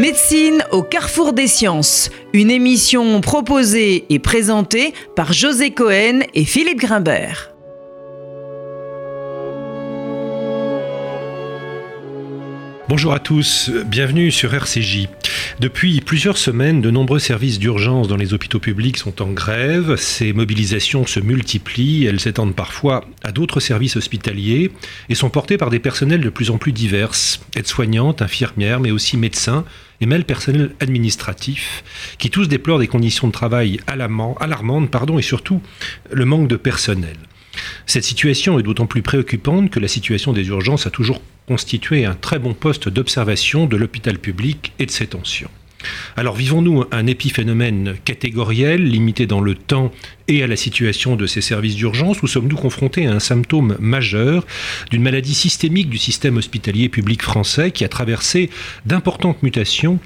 Médecine au carrefour des sciences, une émission proposée et présentée par José Cohen et Philippe Grimbert. Bonjour à tous, bienvenue sur RCJ. Depuis plusieurs semaines, de nombreux services d'urgence dans les hôpitaux publics sont en grève. Ces mobilisations se multiplient, elles s'étendent parfois à d'autres services hospitaliers et sont portées par des personnels de plus en plus divers, aides-soignantes, infirmières, mais aussi médecins et même personnel administratif, qui tous déplorent des conditions de travail alarmantes et surtout le manque de personnel. Cette situation est d'autant plus préoccupante que la situation des urgences a toujours constituer un très bon poste d'observation de l'hôpital public et de ses tensions. Alors vivons-nous un épiphénomène catégoriel, limité dans le temps et à la situation de ces services d'urgence, ou sommes-nous confrontés à un symptôme majeur d'une maladie systémique du système hospitalier public français qui a traversé d'importantes mutations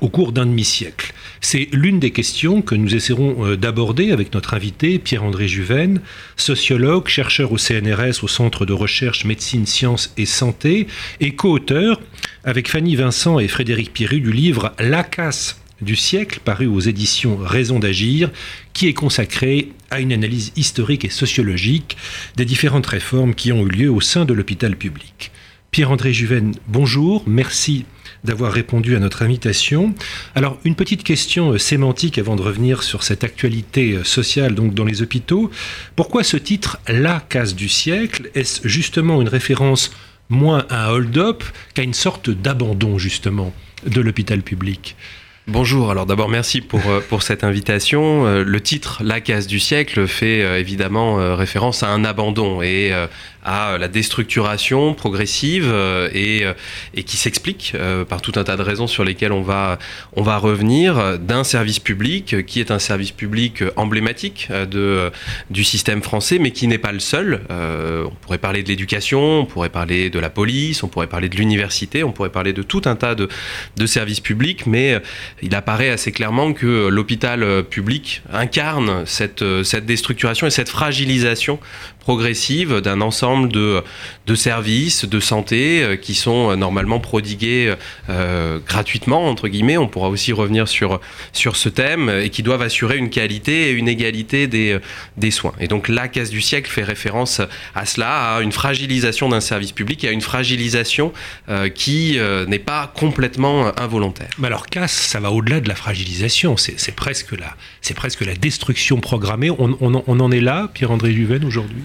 au cours d'un demi-siècle C'est l'une des questions que nous essaierons euh, d'aborder avec notre invité, Pierre-André Juven, sociologue, chercheur au CNRS au Centre de recherche médecine, sciences et santé, et co-auteur avec Fanny Vincent et Frédéric Pierru du livre La casse du siècle, paru aux éditions Raison d'agir, qui est consacré à une analyse historique et sociologique des différentes réformes qui ont eu lieu au sein de l'hôpital public. Pierre-André Juven, bonjour, merci d'avoir répondu à notre invitation. Alors, une petite question euh, sémantique avant de revenir sur cette actualité euh, sociale donc dans les hôpitaux. Pourquoi ce titre La case du siècle? Est-ce justement une référence moins à un hold-up qu'à une sorte d'abandon justement de l'hôpital public? Bonjour, alors d'abord merci pour, euh, pour cette invitation. Le titre La case du siècle fait évidemment référence à un abandon et à la déstructuration progressive euh, et, euh, et qui s'explique euh, par tout un tas de raisons sur lesquelles on va, on va revenir d'un service public qui est un service public emblématique de, du système français, mais qui n'est pas le seul. on pourrait parler de l'éducation, on pourrait parler de la police, on pourrait parler de l'université, on pourrait parler de tout un tas de, de services publics, mais il apparaît assez clairement que l'hôpital public incarne cette, cette déstructuration et cette fragilisation progressive d'un ensemble de, de, services de santé euh, qui sont euh, normalement prodigués euh, gratuitement, entre guillemets. On pourra aussi revenir sur, sur ce thème et qui doivent assurer une qualité et une égalité des, des soins. Et donc la casse du siècle fait référence à cela, à une fragilisation d'un service public et à une fragilisation qui n'est pas complètement involontaire. Mais alors casse, ça au-delà de la fragilisation, c'est presque, la, destruction programmée. On, en est là, Pierre-André Juven, aujourd'hui?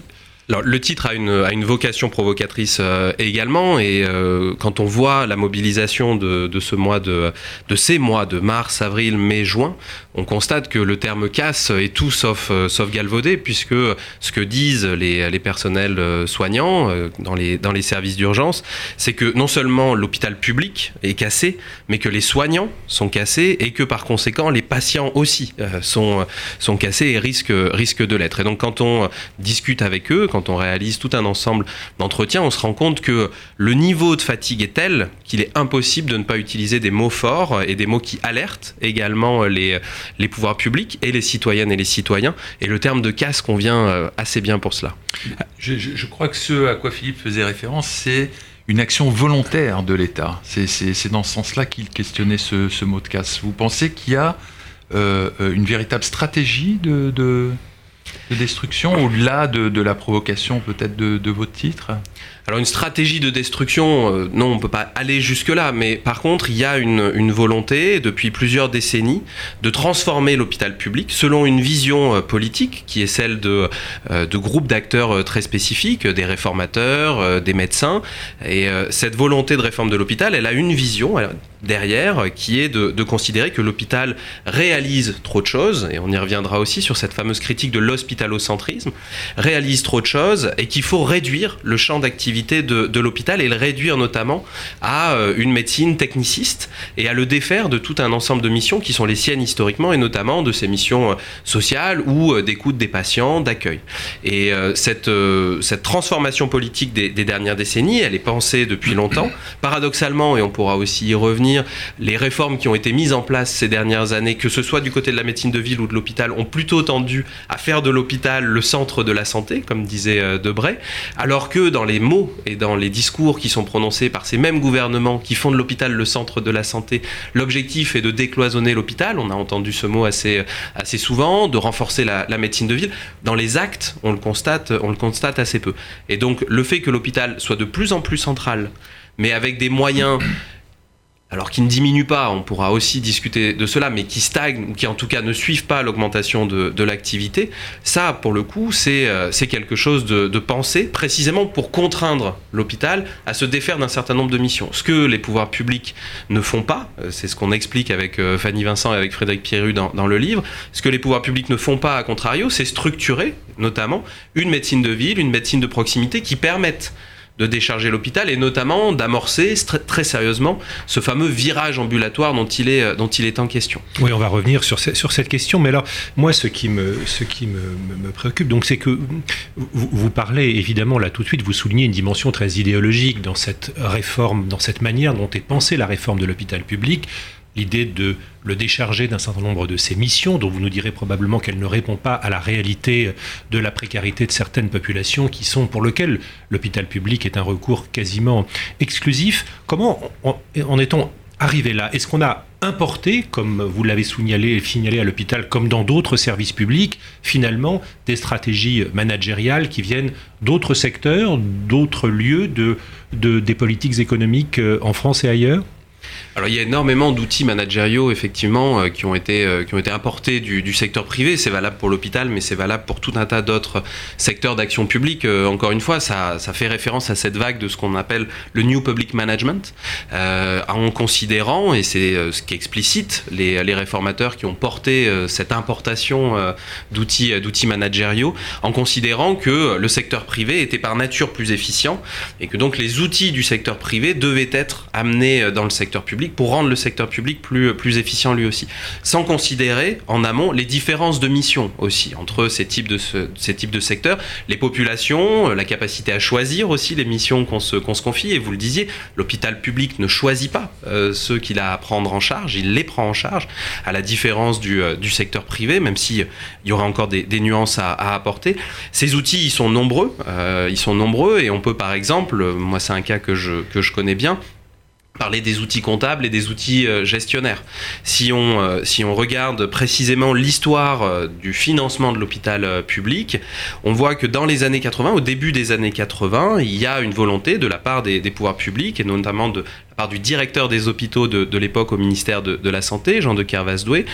Alors, le titre a une, vocation provocatrice euh, également, et euh, quand on voit la mobilisation de, ce mois de, ces mois de mars, avril, mai, juin, on constate que le terme casse est tout sauf, euh, galvaudé, puisque ce que disent les, personnels soignants dans les, services d'urgence, c'est que non seulement l'hôpital public est cassé, mais que les soignants sont cassés, et que par conséquent les patients aussi sont, cassés et risquent, de l'être. Et donc quand on discute avec eux, quand on réalise tout un ensemble d'entretiens, on se rend compte que le niveau de fatigue est tel qu'il est impossible de ne pas utiliser des mots forts et des mots qui alertent également les, les pouvoirs publics et les citoyennes et les citoyens. Et le terme de casse convient euh, assez bien pour cela. Je, crois que ce à quoi Philippe faisait référence, c'est une action volontaire de l'État. C'est dans ce sens-là qu'il questionnait ce, mot de casse. Vous pensez qu'il y a euh, une véritable stratégie de, de destruction au-delà de, la provocation peut-être de, votre titre alors une stratégie de destruction, euh, non, on ne peut pas aller jusque-là, mais par contre, il y a une, volonté depuis plusieurs décennies de transformer l'hôpital public selon une vision euh, politique qui est celle de, euh, de groupes d'acteurs très spécifiques, des réformateurs, des médecins. Et cette volonté de réforme de l'hôpital, elle a une vision derrière qui est de, de considérer que l'hôpital réalise trop de choses, et on y reviendra aussi sur cette fameuse critique de l'hospitalocentrisme, réalise trop de choses et qu'il faut réduire le champ d'activité de, l'hôpital et le réduire notamment à euh, une médecine techniciste et à le défaire de tout un ensemble de missions qui sont les siennes historiquement et notamment de ces missions euh, sociales ou euh, d'écoute des patients, d'accueil. Et cette, cette transformation politique des, dernières décennies, elle est pensée depuis longtemps. Paradoxalement, et on pourra aussi y revenir, les réformes qui ont été mises en place ces dernières années, que ce soit du côté de la médecine de ville ou de l'hôpital, ont plutôt tendu à faire faire l'hôpital le centre de la santé, comme disait euh, Debray, alors que dans les mots et dans les discours qui sont prononcés par ces mêmes gouvernements qui font de l'hôpital le centre de la santé, l'objectif est de décloisonner l'hôpital, on a entendu ce mot assez, assez souvent, de renforcer la, la médecine de ville. Dans les actes, on le constate, on le constate assez peu. Et donc le fait que l'hôpital soit de plus en plus central, mais avec des moyens alors qui ne diminuent pas, on pourra aussi discuter de cela, mais qui stagnent ou qui en tout cas ne suivent pas l'augmentation de, l'activité, ça pour le coup c'est euh, quelque chose de, de, pensé précisément pour contraindre l'hôpital à se défaire d'un certain nombre de missions. Ce que les pouvoirs publics ne font pas, euh, c'est ce qu'on explique avec euh, Fanny Vincent et avec Frédéric Pierru dans, dans le livre, ce que les pouvoirs publics ne font pas à contrario, c'est structurer notamment une médecine de ville, une médecine de proximité qui permette de décharger l'hôpital et notamment d'amorcer très, sérieusement ce fameux virage ambulatoire dont il est, dont il est en question. Oui, on va revenir sur, sur cette question, mais alors moi ce qui me, ce qui me, me préoccupe, donc c'est que vous, vous, parlez évidemment là tout de suite, vous soulignez une dimension très idéologique dans cette réforme, dans cette manière dont est pensée la réforme de l'hôpital public l'idée de le décharger d'un certain nombre de ses missions, dont vous nous direz probablement qu'elle ne répond pas à la réalité de la précarité de certaines populations pour lesquelles l'hôpital public est un recours quasiment exclusif. Comment en est-on arrivé là? Est-ce qu'on a importé, comme vous l'avez signalé, à l'hôpital, comme dans d'autres services publics, finalement des stratégies managériales qui viennent d'autres secteurs, d'autres lieux de, de, des politiques économiques euh, en France et ailleurs? Alors il y a énormément d'outils managériaux effectivement euh, qui ont été euh, qui ont été importés du, secteur privé. C'est valable pour l'hôpital, mais c'est valable pour tout un tas d'autres secteurs d'action publique. Euh, encore une fois, ça, ça, fait référence à cette vague de ce qu'on appelle le new public management, en considérant et c'est ce qui explicite les, les, réformateurs qui ont porté cette importation d'outils d'outils managériaux, en considérant que le secteur privé était par nature plus efficient et que donc les outils du secteur privé devaient être amenés dans le secteur public pour rendre le secteur public plus, plus efficient lui aussi. Sans considérer en amont les différences de mission aussi entre ces types de, ces types de secteurs, les populations, la capacité à choisir aussi les missions qu'on se, qu'on se confie. Et vous le disiez, l'hôpital public ne choisit pas euh, ceux qu'il a à prendre en charge, il les prend en charge, à la différence du, euh, du secteur privé, même s'il y aura encore des, nuances à, apporter. Ces outils, ils sont nombreux, euh, ils sont nombreux et on peut par exemple, moi c'est un cas que je, que je connais bien, parler des outils comptables et des outils euh, gestionnaires. Si on, euh, si on regarde précisément l'histoire euh, du financement de l'hôpital public, on voit que dans les années 80, au début des années 80, il y a une volonté de la part des, des pouvoirs publics et notamment de du directeur des hôpitaux de, de l'époque au ministère de, de, la Santé, Jean de Kervasdoué,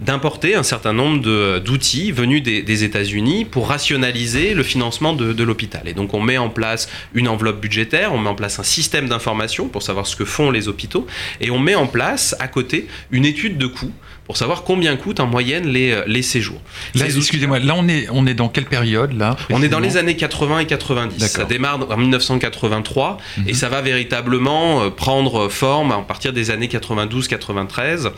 d'importer un certain nombre d'outils venus des, des États-Unis pour rationaliser le financement de, de l'hôpital. Et donc on met en place une enveloppe budgétaire, on met en place un système d'information pour savoir ce que font les hôpitaux, et on met en place à côté une étude de coûts pour savoir combien coûtent en moyenne les, les séjours. Excusez-moi, là on est, on est dans quelle période là On est dans les années 80 et 90. Ça démarre en 1983 mm -hmm. et ça va véritablement prendre forme à partir des années 92-93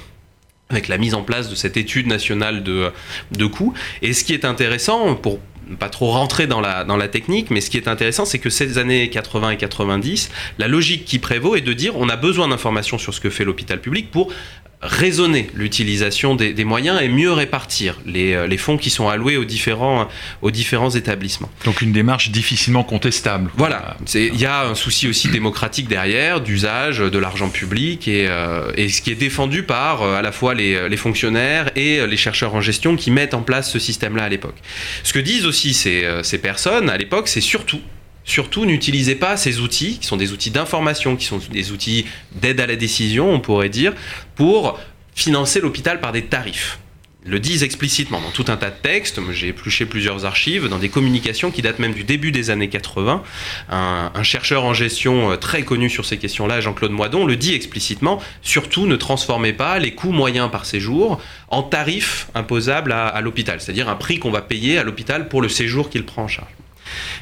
avec la mise en place de cette étude nationale de, de coûts. Et ce qui est intéressant, pour pas trop rentrer dans la, dans la technique, mais ce qui est intéressant, c'est que ces années 80 et 90, la logique qui prévaut est de dire on a besoin d'informations sur ce que fait l'hôpital public pour raisonner l'utilisation des, des, moyens et mieux répartir les, euh, les, fonds qui sont alloués aux différents, aux différents établissements. Donc une démarche difficilement contestable. Voilà, il y a un souci aussi démocratique derrière, d'usage de l'argent public et, euh, et, ce qui est défendu par euh, à la fois les, les, fonctionnaires et les chercheurs en gestion qui mettent en place ce système-là à l'époque. Ce que disent aussi ces, ces personnes à l'époque, c'est surtout surtout n'utilisez pas ces outils, qui sont des outils d'information, qui sont des outils d'aide à la décision, on pourrait dire, pour financer l'hôpital par des tarifs le disent explicitement dans tout un tas de textes. J'ai épluché plusieurs archives, dans des communications qui datent même du début des années 80. Un, chercheur en gestion très connu sur ces questions-là, Jean-Claude Moidon, le dit explicitement. Surtout, ne transformez pas les coûts moyens par séjour en tarifs imposables à l'hôpital, c'est-à-dire un prix qu'on va payer à l'hôpital pour le séjour qu'il prend en charge.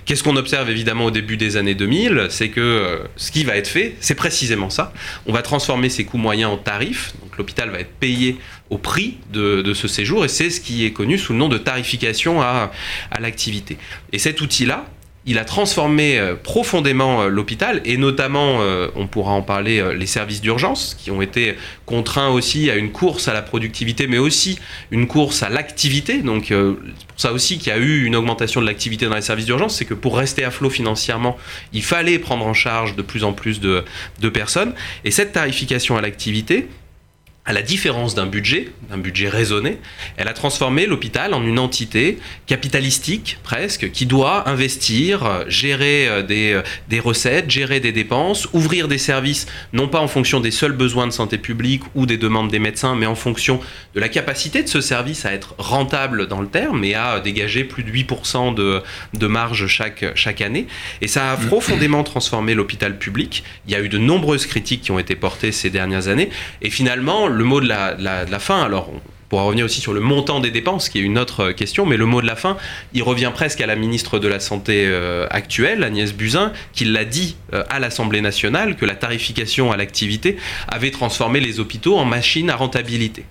Qu'est-ce qu'on observe évidemment au début des années 2000 C'est que euh, ce qui va être fait, c'est précisément ça. On va transformer ces coûts moyens en tarifs. Donc l'hôpital va être payé au prix de, ce séjour et c'est ce qui est connu sous le nom de tarification à, à l'activité. Et cet outil-là, il a transformé euh, profondément euh, l'hôpital et notamment, euh, on pourra en parler, les services d'urgence qui ont été contraints aussi à une course à la productivité, mais aussi une course à l'activité. Donc c'est pour ça aussi qu'il y a eu une augmentation de l'activité dans les services d'urgence, c'est que pour rester à flot financièrement, il fallait prendre en charge de plus en plus de, de personnes. Et cette tarification à l'activité, à la différence d'un budget, d'un budget raisonné, elle a transformé l'hôpital en une entité capitalistique presque, qui doit investir, gérer euh, des, euh, des, recettes, gérer des dépenses, ouvrir des services, non pas en fonction des seuls besoins de santé publique ou des demandes des médecins, mais en fonction de la capacité de ce service à être rentable dans le terme et à dégager plus de 8% de, de marge chaque, chaque année. Et ça a profondément transformé l'hôpital public. Il y a eu de nombreuses critiques qui ont été portées ces dernières années. Et finalement, le mot de la, fin, alors on pourra revenir aussi sur le montant des dépenses, qui est une autre question, mais le mot de la fin, il revient presque à la ministre de la Santé euh, actuelle, Agnès Buzyn, qui l'a dit euh, à l'Assemblée nationale, que la tarification à l'activité avait transformé les hôpitaux en machines à rentabilité.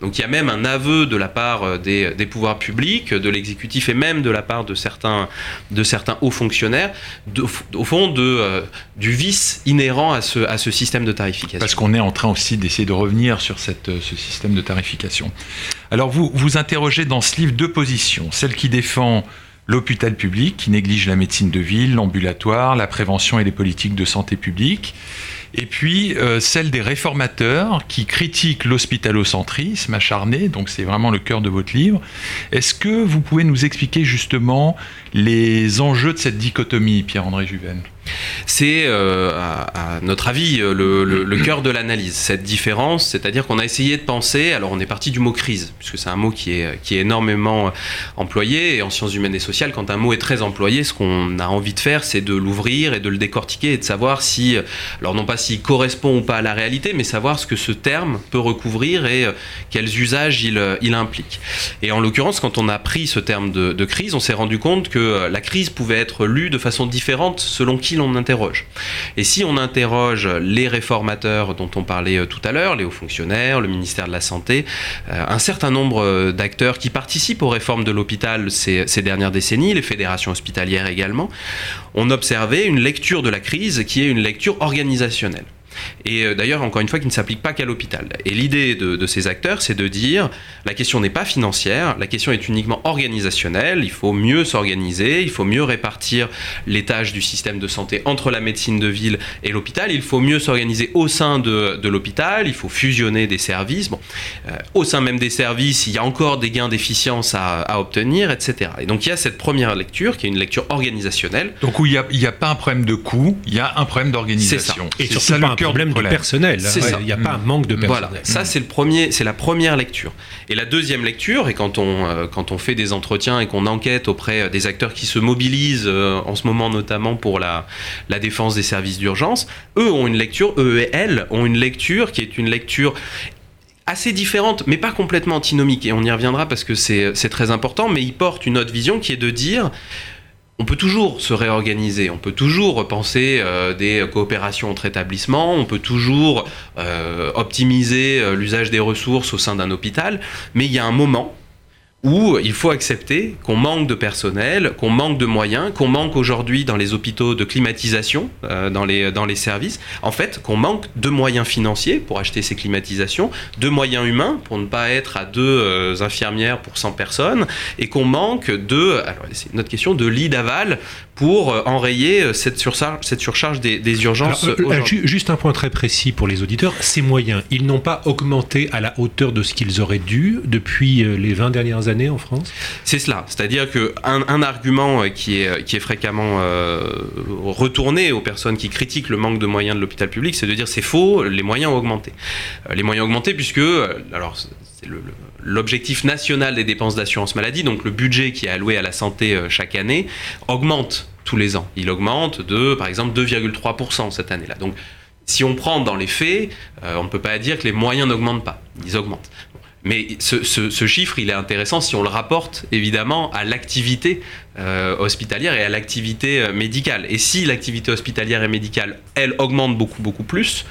Donc il y a même un aveu de la part euh, des, pouvoirs publics, de l'exécutif et même de la part de certains, de certains hauts fonctionnaires, au fond de, euh, du vice inhérent à ce, à ce système de tarification. Parce qu'on est en train aussi d'essayer de revenir sur cette, euh, ce système de tarification. Alors vous, vous interrogez dans ce livre deux positions, celle qui défend l'hôpital public, qui néglige la médecine de ville, l'ambulatoire, la prévention et les politiques de santé publique, et puis euh, celle des réformateurs qui critiquent l'hospitalocentrisme acharné, donc c'est vraiment le cœur de votre livre. Est-ce que vous pouvez nous expliquer justement les enjeux de cette dichotomie, Pierre-André Juven? C'est, euh, à, notre avis, euh, le, cœur de l'analyse, cette différence, c'est-à-dire qu'on a essayé de penser, alors on est parti du mot crise, puisque c'est un mot qui est, qui est énormément employé, et en sciences humaines et sociales, quand un mot est très employé, ce qu'on a envie de faire, c'est de l'ouvrir et de le décortiquer et de savoir si, alors non pas s'il correspond ou pas à la réalité, mais savoir ce que ce terme peut recouvrir et euh, quels usages il, euh, il, implique. Et en l'occurrence, quand on a pris ce terme de, de crise, on s'est rendu compte que euh, la crise pouvait être lue de façon différente selon qui l'on interroge. Et si on interroge les réformateurs dont on parlait tout à l'heure, les hauts fonctionnaires, le ministère de la Santé, un certain nombre d'acteurs qui participent aux réformes de l'hôpital ces dernières décennies, les fédérations hospitalières également, on observait une lecture de la crise qui est une lecture organisationnelle. Et euh, d'ailleurs, encore une fois, qui ne s'applique pas qu'à l'hôpital. Et l'idée de, ces acteurs, c'est de dire, la question n'est pas financière, la question est uniquement organisationnelle, il faut mieux s'organiser, il faut mieux répartir les tâches du système de santé entre la médecine de ville et l'hôpital, il faut mieux s'organiser au sein de, l'hôpital, il faut fusionner des services. Bon, euh, au sein même des services, il y a encore des gains d'efficience à, obtenir, etc. Et donc il y a cette première lecture, qui est une lecture organisationnelle. Donc où il n'y a, pas un problème de coût, il y a un problème d'organisation. Et surtout pas problème, de personnel. Hein. Il n'y a pas un manque de personnel. Voilà, ça c'est le premier, c'est la première lecture. Et la deuxième lecture, et quand on euh, quand on fait des entretiens et qu'on enquête auprès euh, des acteurs qui se mobilisent euh, en ce moment notamment pour la la défense des services d'urgence, eux ont une lecture, eux et elles ont une lecture qui est une lecture assez différente, mais pas complètement antinomique. Et on y reviendra parce que c'est très important, mais ils portent une autre vision qui est de dire on peut toujours se réorganiser, on peut toujours repenser euh, des coopérations entre établissements, on peut toujours euh, optimiser euh, l'usage des ressources au sein d'un hôpital, mais il y a un moment où il faut accepter qu'on manque de personnel, qu'on manque de moyens, qu'on manque aujourd'hui dans les hôpitaux de climatisation, euh, dans, les, dans les services, en fait, qu'on manque de moyens financiers pour acheter ces climatisations, de moyens humains pour ne pas être à deux euh, infirmières pour 100 personnes, et qu'on manque de, alors c'est une autre question, de lits d'aval pour euh, enrayer cette surcharge, cette surcharge des, des urgences. juste un point très précis pour les auditeurs, ces moyens, ils n'ont pas augmenté à la hauteur de ce qu'ils auraient dû depuis les 20 dernières années C'est cela. C'est-à-dire qu'un un argument euh, qui est, fréquemment euh, retourné aux personnes qui critiquent le manque de moyens de l'hôpital public, c'est de dire c'est faux, les moyens ont augmenté. Euh, les moyens ont augmenté puisque, l'objectif national des dépenses d'assurance maladie, donc le budget qui est alloué à la santé chaque année, augmente tous les ans. Il augmente de, par exemple, 2,3% cette année-là. Donc, si on prend dans les faits, on ne peut pas dire que les moyens n'augmentent pas. Ils augmentent. Mais ce, chiffre, il est intéressant si on le rapporte évidemment à l'activité euh, hospitalière et à l'activité euh, médicale. Et si l'activité hospitalière et médicale, elle, augmente beaucoup, beaucoup plus,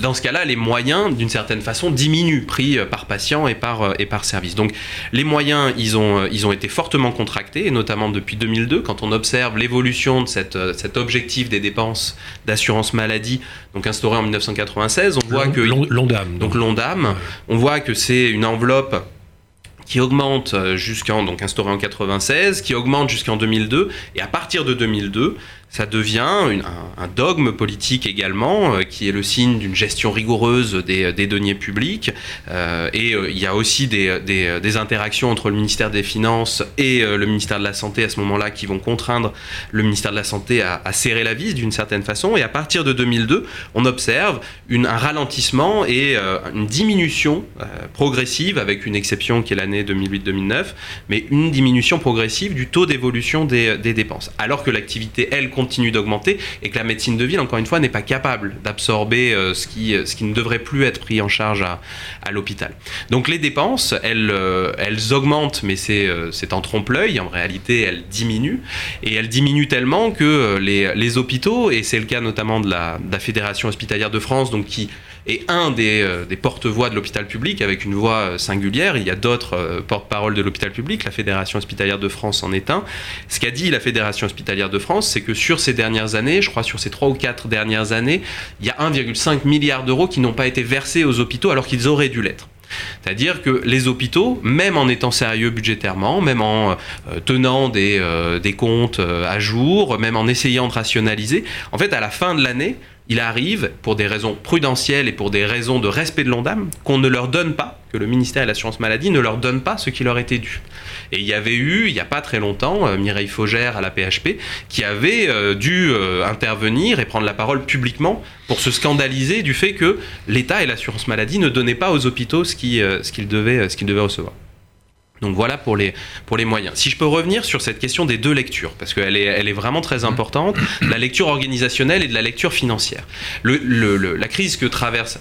dans ce cas-là, les moyens, d'une certaine façon, diminuent, pris euh, par patient et par, et par service. Donc les moyens, ils ont, ils ont été fortement contractés, et notamment depuis 2002, quand on observe l'évolution de cette, cet objectif des dépenses d'assurance maladie, donc instauré en 1996, on voit que... L'ONDAM. Donc l'ONDAM, on voit que c'est une enveloppe qui augmente euh, jusqu'en, donc instauré en 96, qui augmente jusqu'en 2002, et à partir de 2002, ça devient un, dogme politique également, euh, qui est le signe d'une gestion rigoureuse des, deniers publics. Euh, et euh, il y a aussi des, interactions entre le ministère des Finances et le ministère de la Santé à ce moment-là qui vont contraindre le ministère de la Santé à, serrer la vis d'une certaine façon. Et à partir de 2002, on observe un ralentissement et une diminution progressive, avec une exception qui est l'année 2008-2009, mais une diminution progressive du taux d'évolution des dépenses. Alors que l'activité, elle, continue d'augmenter et que la médecine de ville, encore une fois, n'est pas capable d'absorber euh, ce, qui, ce qui ne devrait plus être pris en charge à, à l'hôpital. Donc les dépenses, elles, euh, elles augmentent, mais c'est euh, en trompe-l'œil. En réalité, elles diminuent. Et elles diminuent tellement que les, les hôpitaux, et c'est le cas notamment de la, de la Fédération hospitalière de France, donc qui et un euh, des, porte-voix de l'hôpital public avec une voix euh, singulière. Il y a d'autres euh, porte-parole de l'hôpital public, la Fédération hospitalière de France en est un. Ce qu'a dit la Fédération hospitalière de France, c'est que sur ces dernières années, je crois sur ces trois ou quatre dernières années, il y a 1,5 milliard d'euros qui n'ont pas été versés aux hôpitaux alors qu'ils auraient dû l'être. C'est-à-dire que les hôpitaux, même en étant sérieux budgétairement, même en tenant des, des comptes à jour, même en essayant de rationaliser, en fait, à la fin de l'année, il arrive, pour des raisons prudentielles et pour des raisons de respect de l'ONDAM, qu'on ne leur donne pas, que le ministère de l'Assurance Maladie ne leur donne pas ce qui leur était dû. Et il y avait eu, il n'y a pas très longtemps, euh, Mireille Faugère à la PHP, qui avait euh, dû euh, intervenir et prendre la parole publiquement pour se scandaliser du fait que l'État et l'Assurance Maladie ne donnaient pas aux hôpitaux ce qu'ils devaient, devaient recevoir. Donc voilà pour les, moyens. Si je peux revenir sur cette question des deux lectures, parce qu'elle est, elle est vraiment très importante, la lecture organisationnelle et de la lecture financière. La crise que traverse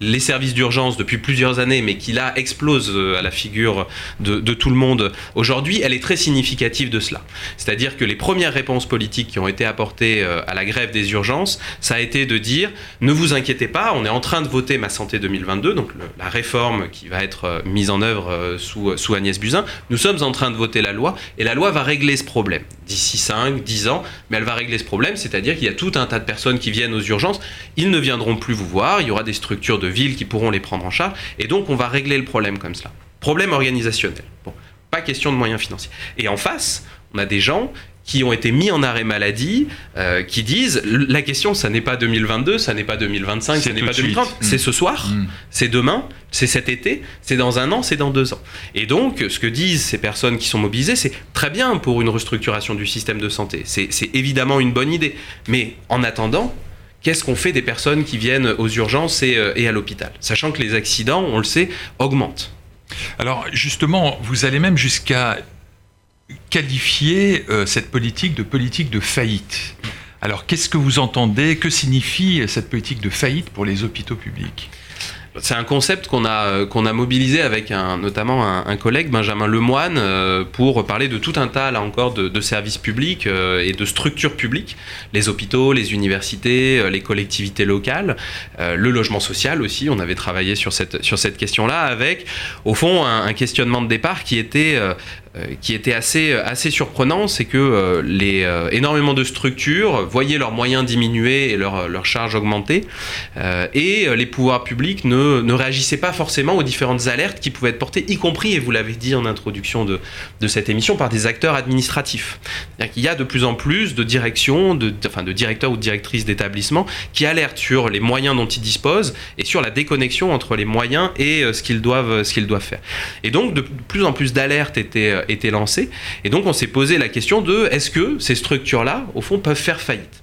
les services d'urgence depuis plusieurs années, mais qui là explose euh, à la figure de, tout le monde aujourd'hui, elle est très significative de cela. C'est-à-dire que les premières réponses politiques qui ont été apportées euh, à la grève des urgences, ça a été de dire ne vous inquiétez pas, on est en train de voter Ma Santé 2022, donc la réforme qui va être euh, mise en œuvre sous, sous Agnès Buzyn. Nous sommes en train de voter la loi et la loi va régler ce problème d'ici 5, 10 ans, mais elle va régler ce problème, c'est-à-dire qu'il y a tout un tas de personnes qui viennent aux urgences, ils ne viendront plus vous voir, il y aura des structures de ville qui pourront les prendre en charge, et donc on va régler le problème comme cela. Problème organisationnel. Bon, pas question de moyens financiers. Et en face, on a des gens qui ont été mis en arrêt maladie, euh, qui disent la question, ça n'est pas 2022, ça n'est pas 2025, ça n'est pas 2030, c'est ce soir, mm. c'est demain, c'est cet été, c'est dans un an, c'est dans deux ans. Et donc, ce que disent ces personnes qui sont mobilisées, c'est très bien pour une restructuration du système de santé. C'est évidemment une bonne idée. Mais en attendant, qu'est-ce qu'on fait des personnes qui viennent aux urgences et, euh, et à l'hôpital Sachant que les accidents, on le sait, augmentent. Alors justement, vous allez même jusqu'à qualifier euh, cette politique de politique de faillite. Alors qu'est-ce que vous entendez? Que signifie cette politique de faillite pour les hôpitaux publics? C'est un concept qu'on a, euh, qu'on a mobilisé avec notamment un, collègue, Benjamin Lemoine, euh, pour parler de tout un tas, là encore, de, services publics et de structures publiques, les hôpitaux, les universités, les collectivités locales, le logement social aussi, on avait travaillé sur cette, question-là, avec, au fond, un, questionnement de départ qui était euh, qui était assez, assez surprenant, c'est que euh, les, euh, énormément de structures voyaient leurs moyens diminuer et leurs leur charges augmenter, et les pouvoirs publics ne, ne, réagissaient pas forcément aux différentes alertes qui pouvaient être portées, y compris, et vous l'avez dit en introduction de, de, cette émission, par des acteurs administratifs. Il y a de plus en plus de directions, enfin de directeurs ou de directrices d'établissements qui alertent sur les moyens dont ils disposent et sur la déconnexion entre les moyens et ce qu'ils doivent, ce qu'ils doivent faire. Et donc de plus en plus d'alertes étaient été lancé. Et donc on s'est posé la question de est-ce que ces structures-là, au fond, peuvent faire faillite?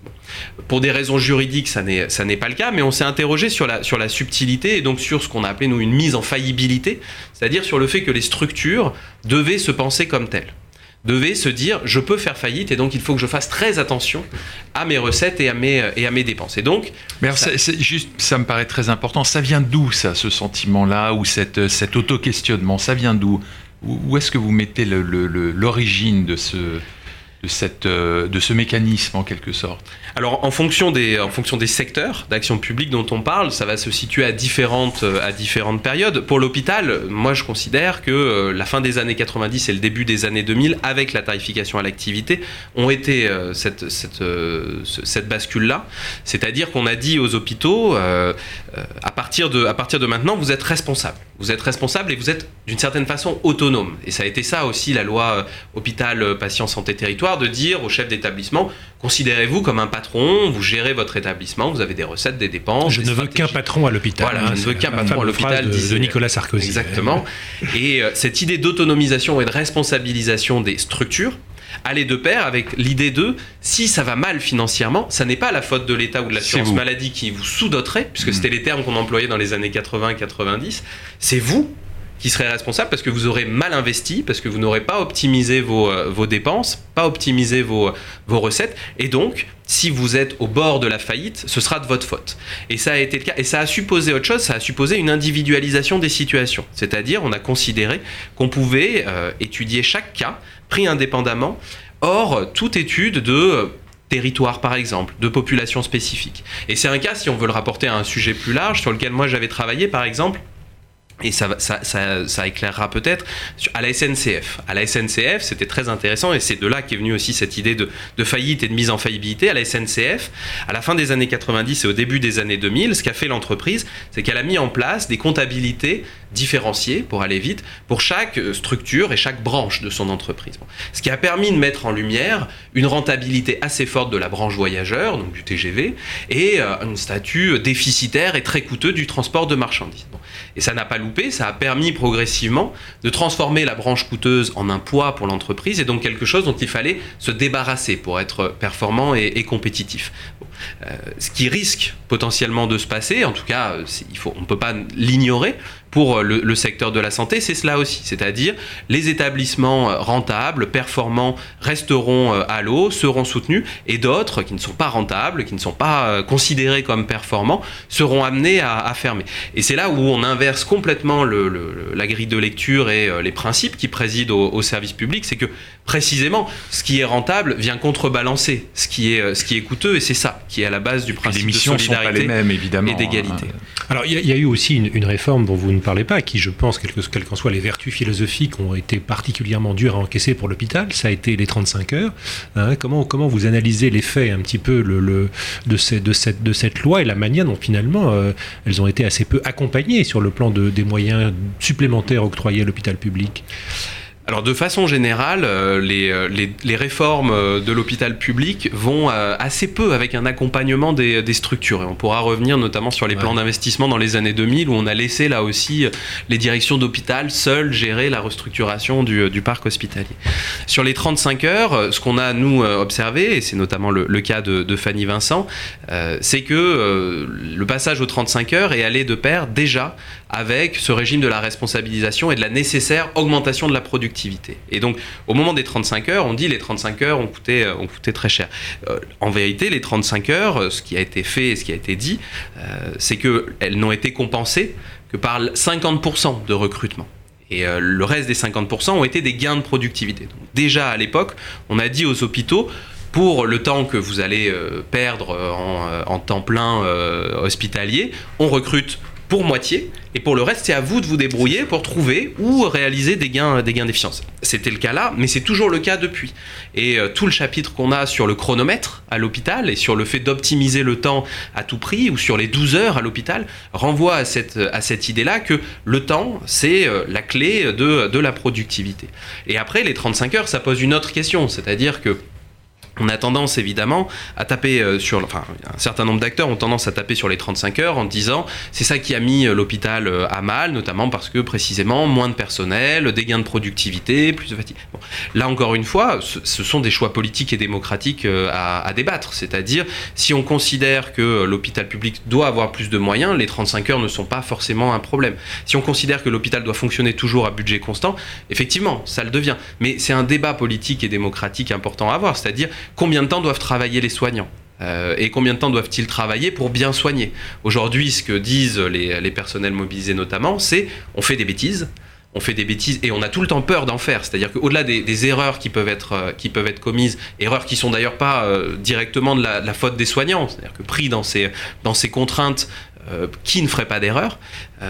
Pour des raisons juridiques, ça n'est pas le cas, mais on s'est interrogé sur la, sur la subtilité et donc sur ce qu'on a appelé, nous, une mise en faillibilité, c'est-à-dire sur le fait que les structures devaient se penser comme telles devait se dire je peux faire faillite et donc il faut que je fasse très attention à mes recettes et à mes, et à mes dépenses. Et donc. Mais ça, juste, ça me paraît très important. Ça vient d'où, ça, ce sentiment-là, ou cette, cet auto-questionnement? Ça vient d'où? Où est-ce que vous mettez l'origine euh, de ce mécanisme en quelque sorte? Alors en fonction des, en fonction des secteurs d'action publique dont on parle, ça va se situer à différentes, euh, à différentes périodes. Pour l'hôpital, moi je considère que euh, la fin des années 90 et le début des années 2000, avec la tarification à l'activité, ont été cette, cette, cette bascule-là. C'est-à-dire qu'on a dit aux hôpitaux, à, partir de, à partir de maintenant, vous êtes responsable. Vous êtes responsable et vous êtes d'une certaine façon autonome. Et ça a été ça aussi la loi hôpital, patient, santé, territoire de dire au chef d'établissement considérez-vous comme un patron, vous gérez votre établissement, vous avez des recettes, des dépenses. Je ne veux qu'un patron à l'hôpital. Voilà, je ne veux qu'un patron à l'hôpital. De, Nicolas Sarkozy. Exactement. Et euh, cette idée d'autonomisation et de responsabilisation des structures allait de pair avec l'idée de si ça va mal financièrement, ça n'est pas la faute de l'État ou de l'assurance maladie qui vous sous-doterait, puisque mm. c'était les termes qu'on employait dans les années 80-90, c'est vous qui serait responsable parce que vous aurez mal investi, parce que vous n'aurez pas optimisé vos, euh, vos, dépenses, pas optimisé vos, vos recettes, et donc si vous êtes au bord de la faillite, ce sera de votre faute. Et ça a été le cas. Et ça a supposé autre chose, ça a supposé une individualisation des situations. C'est-à-dire, on a considéré qu'on pouvait euh, étudier chaque cas, pris indépendamment, hors toute étude de euh, territoire par exemple, de population spécifique. Et c'est un cas, si on veut le rapporter à un sujet plus large, sur lequel moi j'avais travaillé par exemple, et ça, éclairera peut-être à la SNCF. À la SNCF, c'était très intéressant et c'est de là qu'est venue aussi cette idée de, de, faillite et de mise en faillibilité. À la SNCF, à la fin des années 90 et au début des années 2000, ce qu'a fait l'entreprise, c'est qu'elle a mis en place des comptabilités différenciées, pour aller vite, pour chaque structure et chaque branche de son entreprise. Ce qui a permis de mettre en lumière une rentabilité assez forte de la branche voyageur, donc du TGV, et euh, un statut déficitaire et très coûteux du transport de marchandises. Et ça n'a pas ça a permis progressivement de transformer la branche coûteuse en un poids pour l'entreprise et donc quelque chose dont il fallait se débarrasser pour être performant et, compétitif. Ce qui risque potentiellement de se passer, en tout cas, il faut, on ne peut pas l'ignorer, pour le, secteur de la santé, c'est cela aussi. C'est-à-dire, les établissements euh, rentables, performants, resteront euh, à l'eau, seront soutenus, et d'autres qui ne sont pas rentables, qui ne sont pas euh, considérés comme performants, seront amenés à, fermer. Et c'est là où on inverse complètement la grille de lecture et les principes qui président au, service public. C'est que, précisément, ce qui est rentable vient contrebalancer ce qui est, ce qui est coûteux, et c'est ça qui est à la base du principe de solidarité les mêmes, évidemment, et d'égalité. Alors, il y, a eu aussi une, une réforme dont vous ne parlez pas, qui, je pense, quelles qu'en soient les vertus philosophiques, ont été particulièrement dures à encaisser pour l'hôpital, ça a été les 35 heures. Hein. comment, comment vous analysez l'effet un petit peu le, le, de, ces, de, cette, de cette loi et la manière dont finalement euh, elles ont été assez peu accompagnées sur le plan de, des moyens supplémentaires octroyés à l'hôpital public? Alors de façon générale, euh, euh, les, les, réformes euh, de l'hôpital public vont assez peu avec un accompagnement des, des, structures. Et on pourra revenir notamment sur les plans d'investissement dans les années 2000 où on a laissé là aussi les directions d'hôpital seules gérer la restructuration du, du, parc hospitalier. Sur les 35 heures, ce qu'on a nous observé, et c'est notamment le, le, cas de, de Fanny Vincent, c'est que le passage aux 35 heures est allé de pair déjà avec ce régime de la responsabilisation et de la nécessaire augmentation de la productivité. Et donc, au moment des 35 heures, on dit les 35 heures ont coûté, euh, ont coûté très cher. Euh, en vérité, les 35 heures, euh, ce qui a été fait et ce qui a été dit, c'est qu'elles n'ont été compensées que par 50% de recrutement. Et le reste des 50% ont été des gains de productivité. Déjà à l'époque, on a dit aux hôpitaux, pour le temps que vous allez perdre en temps plein hospitalier, on recrute pour moitié, et pour le reste, c'est à vous de vous débrouiller pour trouver ou réaliser des gains, des gains d'efficience. C'était le cas là, mais c'est toujours le cas depuis. Et euh, tout le chapitre qu'on a sur le chronomètre à l'hôpital et sur le fait d'optimiser le temps à tout prix ou sur les 12 heures à l'hôpital renvoie à cette, idée-là que le temps, c'est euh, la clé de, de la productivité. Et après, les 35 heures, ça pose une autre question, c'est-à-dire que on a tendance évidemment à taper euh, sur, enfin, un certain nombre d'acteurs ont tendance à taper sur les 35 heures en disant c'est ça qui a mis euh, l'hôpital euh, à mal, notamment parce que précisément moins de personnel, des gains de productivité, plus de fatigue. Là encore une fois, ce, sont des choix politiques et démocratiques à, débattre. C'est-à-dire si on considère que l'hôpital public doit avoir plus de moyens, les 35 heures ne sont pas forcément un problème. Si on considère que l'hôpital doit fonctionner toujours à budget constant, effectivement, ça le devient. Mais c'est un débat politique et démocratique important à avoir. C'est-à-dire combien de temps doivent travailler les soignants euh, et combien de temps doivent-ils travailler pour bien soigner? Aujourd'hui, ce que disent les, personnels mobilisés notamment, c'est on fait des bêtises, on fait des bêtises et on a tout le temps peur d'en faire. C'est-à-dire qu'au-delà des, erreurs qui peuvent être, euh, qui peuvent être commises, erreurs qui sont d'ailleurs pas euh, directement de la, faute des soignants, c'est-à-dire que pris dans ces, dans ces contraintes, qui ne ferait pas d'erreur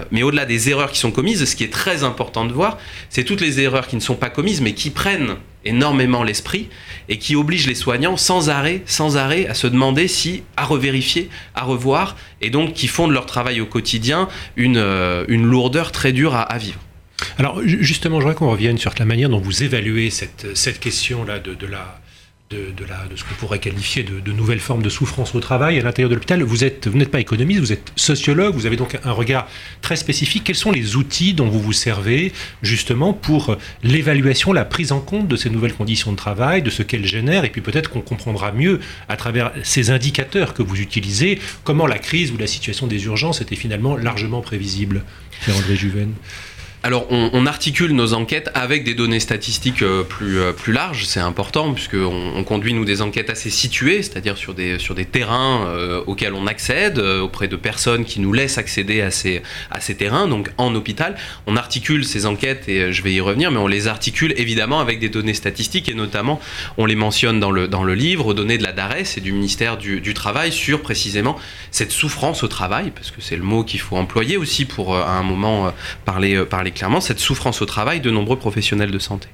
Mais au-delà des erreurs qui sont commises, ce qui est très important de voir, c'est toutes les erreurs qui ne sont pas commises, mais qui prennent énormément l'esprit et qui obligent les soignants sans arrêt, sans arrêt, à se demander si, à revérifier, à revoir, et donc qui font de leur travail au quotidien une, une lourdeur très dure à vivre. Alors justement, je voudrais qu'on revienne sur la manière dont vous évaluez cette, cette question-là de, de, la, de, de, ce qu'on pourrait qualifier de, nouvelles formes de souffrance au travail à l'intérieur de l'hôpital. Vous vous n'êtes pas économiste, vous êtes sociologue, vous avez donc un regard très spécifique. Quels sont les outils dont vous vous servez justement pour l'évaluation, la prise en compte de ces nouvelles conditions de travail, de ce qu'elles génèrent, et puis peut-être qu'on comprendra mieux à travers ces indicateurs que vous utilisez comment la crise ou la situation des urgences était finalement largement prévisible? Pierre-André Juven alors, on, articule nos enquêtes avec des données statistiques euh, plus, euh, plus larges, c'est important, puisqu'on on conduit, nous, des enquêtes assez situées, c'est-à-dire sur des, terrains euh, auxquels on accède, auprès de personnes qui nous laissent accéder à ces, terrains, donc en hôpital. On articule ces enquêtes, et je vais y revenir, mais on les articule évidemment avec des données statistiques, et notamment, on les mentionne dans le, livre, aux données de la DARES et du ministère du, Travail, sur précisément cette souffrance au travail, parce que c'est le mot qu'il faut employer aussi pour, à un moment, parler clairement cette souffrance au travail de nombreux professionnels de santé.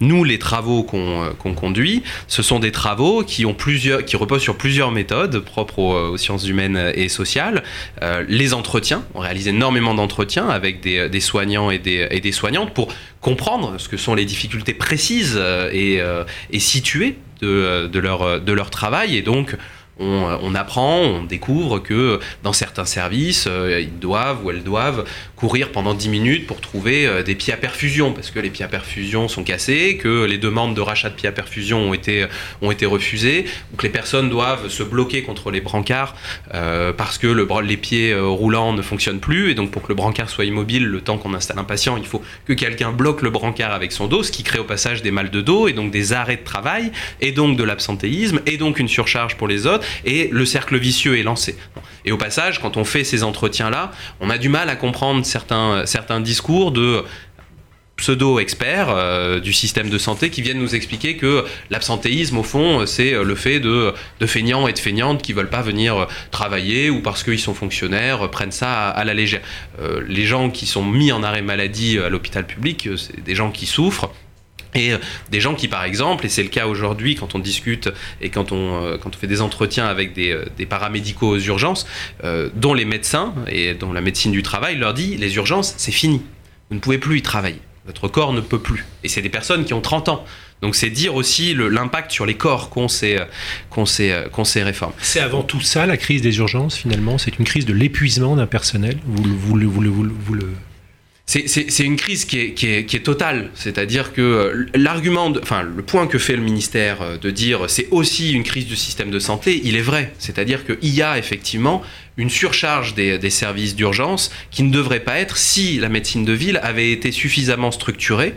Nous, les travaux qu'on euh, conduit, ce sont des travaux qui, reposent sur plusieurs méthodes propres aux, sciences humaines et sociales. Euh, les entretiens, on réalise énormément d'entretiens avec des, soignants et des, soignantes pour comprendre ce que sont les difficultés précises euh, et, situées de, leur, travail et donc euh, on, apprend, on découvre que dans certains services, euh, ils doivent ou elles doivent courir pendant 10 minutes pour trouver euh, des pieds à perfusion, parce que les pieds à perfusion sont cassés, que les demandes de rachat de pieds à perfusion ont été, ont été refusées, ou que les personnes doivent se bloquer contre les brancards parce que le, les pieds roulants ne fonctionnent plus, et donc pour que le brancard soit immobile, le temps qu'on installe un patient, il faut que quelqu'un bloque le brancard avec son dos, ce qui crée au passage des mal de dos, et donc des arrêts de travail, et donc de l'absentéisme, et donc une surcharge pour les autres et le cercle vicieux est lancé. Et au passage, quand on fait ces entretiens-là, on a du mal à comprendre certains, certains discours de pseudo-experts euh, du système de santé qui viennent nous expliquer que l'absentéisme, au fond, c'est le fait de, de, feignants et de feignantes qui veulent pas venir travailler ou parce qu'ils sont fonctionnaires prennent ça à, la légère. Euh, les gens qui sont mis en arrêt maladie à l'hôpital public, c'est des gens qui souffrent et euh, des gens qui, par exemple, et c'est le cas aujourd'hui quand on discute et quand on, euh, quand on fait des entretiens avec des, euh, paramédicaux aux urgences, dont les médecins et dont la médecine du travail leur dit les urgences, c'est fini. Vous ne pouvez plus y travailler. Votre corps ne peut plus. Et c'est des personnes qui ont 30 ans. Donc c'est dire aussi l'impact sur les corps qu'ont ces, qu ces, réformes. C'est avant tout ça la crise des urgences finalement? C'est une crise de l'épuisement d'un personnel? Vous, vous, vous le c'est une crise qui est, qui est, qui est totale, c'est-à-dire que euh, l'argument, enfin le point que fait le ministère euh, de dire c'est aussi une crise du système de santé, il est vrai, c'est-à-dire qu'il y a effectivement une surcharge des, des services d'urgence qui ne devrait pas être si la médecine de ville avait été suffisamment structurée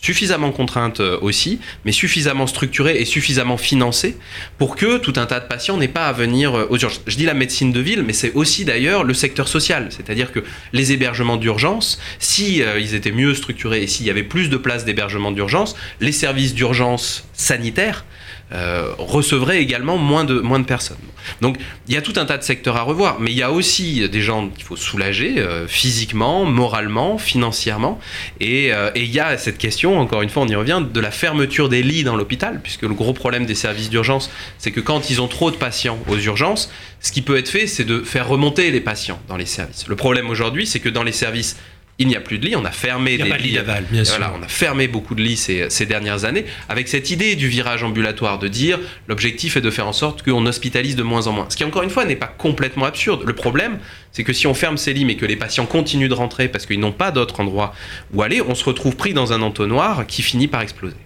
suffisamment contrainte euh, aussi, mais suffisamment structurée et suffisamment financée pour que tout un tas de patients n'aient pas à venir euh, aux urgences. Je dis la médecine de ville, mais c'est aussi d'ailleurs le secteur social, c'est-à-dire que les hébergements d'urgence, si euh, ils étaient mieux structurés et s'il y avait plus de places d'hébergement d'urgence, les services d'urgence sanitaires euh, recevrait également moins de, moins de personnes. Donc il y a tout un tas de secteurs à revoir, mais il y a aussi des gens qu'il faut soulager euh, physiquement, moralement, financièrement. Euh, et, il y a cette question, encore une fois, on y revient, de la fermeture des lits dans l'hôpital, puisque le gros problème des services d'urgence, c'est que quand ils ont trop de patients aux urgences, ce qui peut être fait, c'est de faire remonter les patients dans les services. Le problème aujourd'hui, c'est que dans les services il n'y a plus de lits, on a fermé des lits. bien sûr. on a fermé beaucoup de lits ces, ces, dernières années, avec cette idée du virage ambulatoire, de dire l'objectif est de faire en sorte qu'on hospitalise de moins en moins. Ce qui, encore une fois, n'est pas complètement absurde. Le problème, c'est que si on ferme ces lits, mais que les patients continuent de rentrer parce qu'ils n'ont pas d'autre endroit où aller, on se retrouve pris dans un entonnoir qui finit par exploser.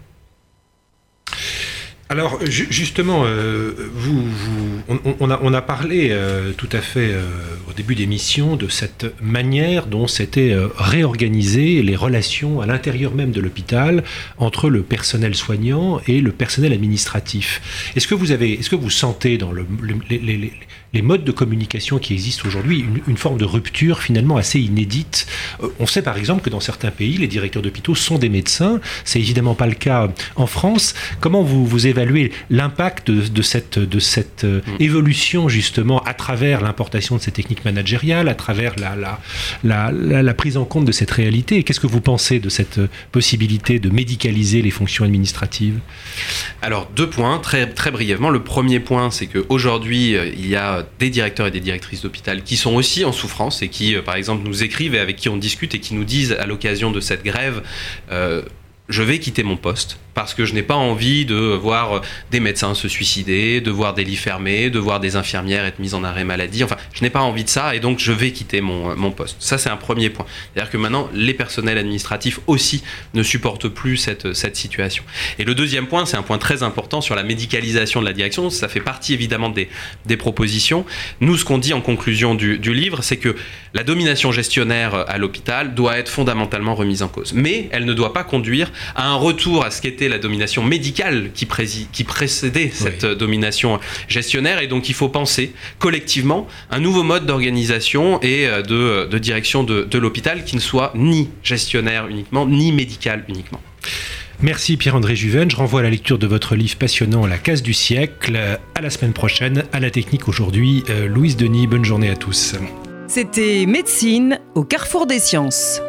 Alors justement, euh, vous, On, a, parlé euh, tout à fait euh, au début d'émission de cette manière dont s'étaient réorganisées les relations à l'intérieur même de l'hôpital entre le personnel soignant et le personnel administratif. Est-ce que vous avez, est-ce que vous sentez dans le, les modes de communication qui existent aujourd'hui, une, forme de rupture finalement assez inédite. Euh, on sait par exemple que dans certains pays, les directeurs d'hôpitaux sont des médecins. C'est évidemment pas le cas en France. Comment vous, vous évaluez l'impact de, cette, de cette euh, mm. évolution justement à travers l'importation de ces techniques managériales, à travers la, la, la, la prise en compte de cette réalité? Et qu'est-ce que vous pensez de cette possibilité de médicaliser les fonctions administratives? Alors deux points, très, très brièvement. Le premier point, c'est qu'aujourd'hui, euh, il y a des directeurs et des directrices d'hôpital qui sont aussi en souffrance et qui, euh, par exemple, nous écrivent et avec qui on discute et qui nous disent à l'occasion de cette grève, euh, je vais quitter mon poste parce que je n'ai pas envie de voir des médecins se suicider, de voir des lits fermés, de voir des infirmières être mises en arrêt maladie. Enfin, je n'ai pas envie de ça et donc je vais quitter mon, mon poste. Ça, c'est un premier point. C'est-à-dire que maintenant, les personnels administratifs aussi ne supportent plus cette, cette situation. Et le deuxième point, c'est un point très important sur la médicalisation de la direction. Ça fait partie évidemment des, des propositions. Nous, ce qu'on dit en conclusion du, du livre, c'est que la domination gestionnaire à l'hôpital doit être fondamentalement remise en cause. Mais elle ne doit pas conduire à un retour à ce qu'était la domination médicale qui, qui précédait cette domination gestionnaire. Et donc il faut penser collectivement un nouveau mode d'organisation et euh, de, de direction de, de l'hôpital qui ne soit ni gestionnaire uniquement, ni médical uniquement. Merci Pierre-André Juven. Je renvoie à la lecture de votre livre passionnant La case du siècle. À la semaine prochaine, à la technique aujourd'hui. Euh, Louise Denis, bonne journée à tous. C'était Médecine au carrefour des sciences.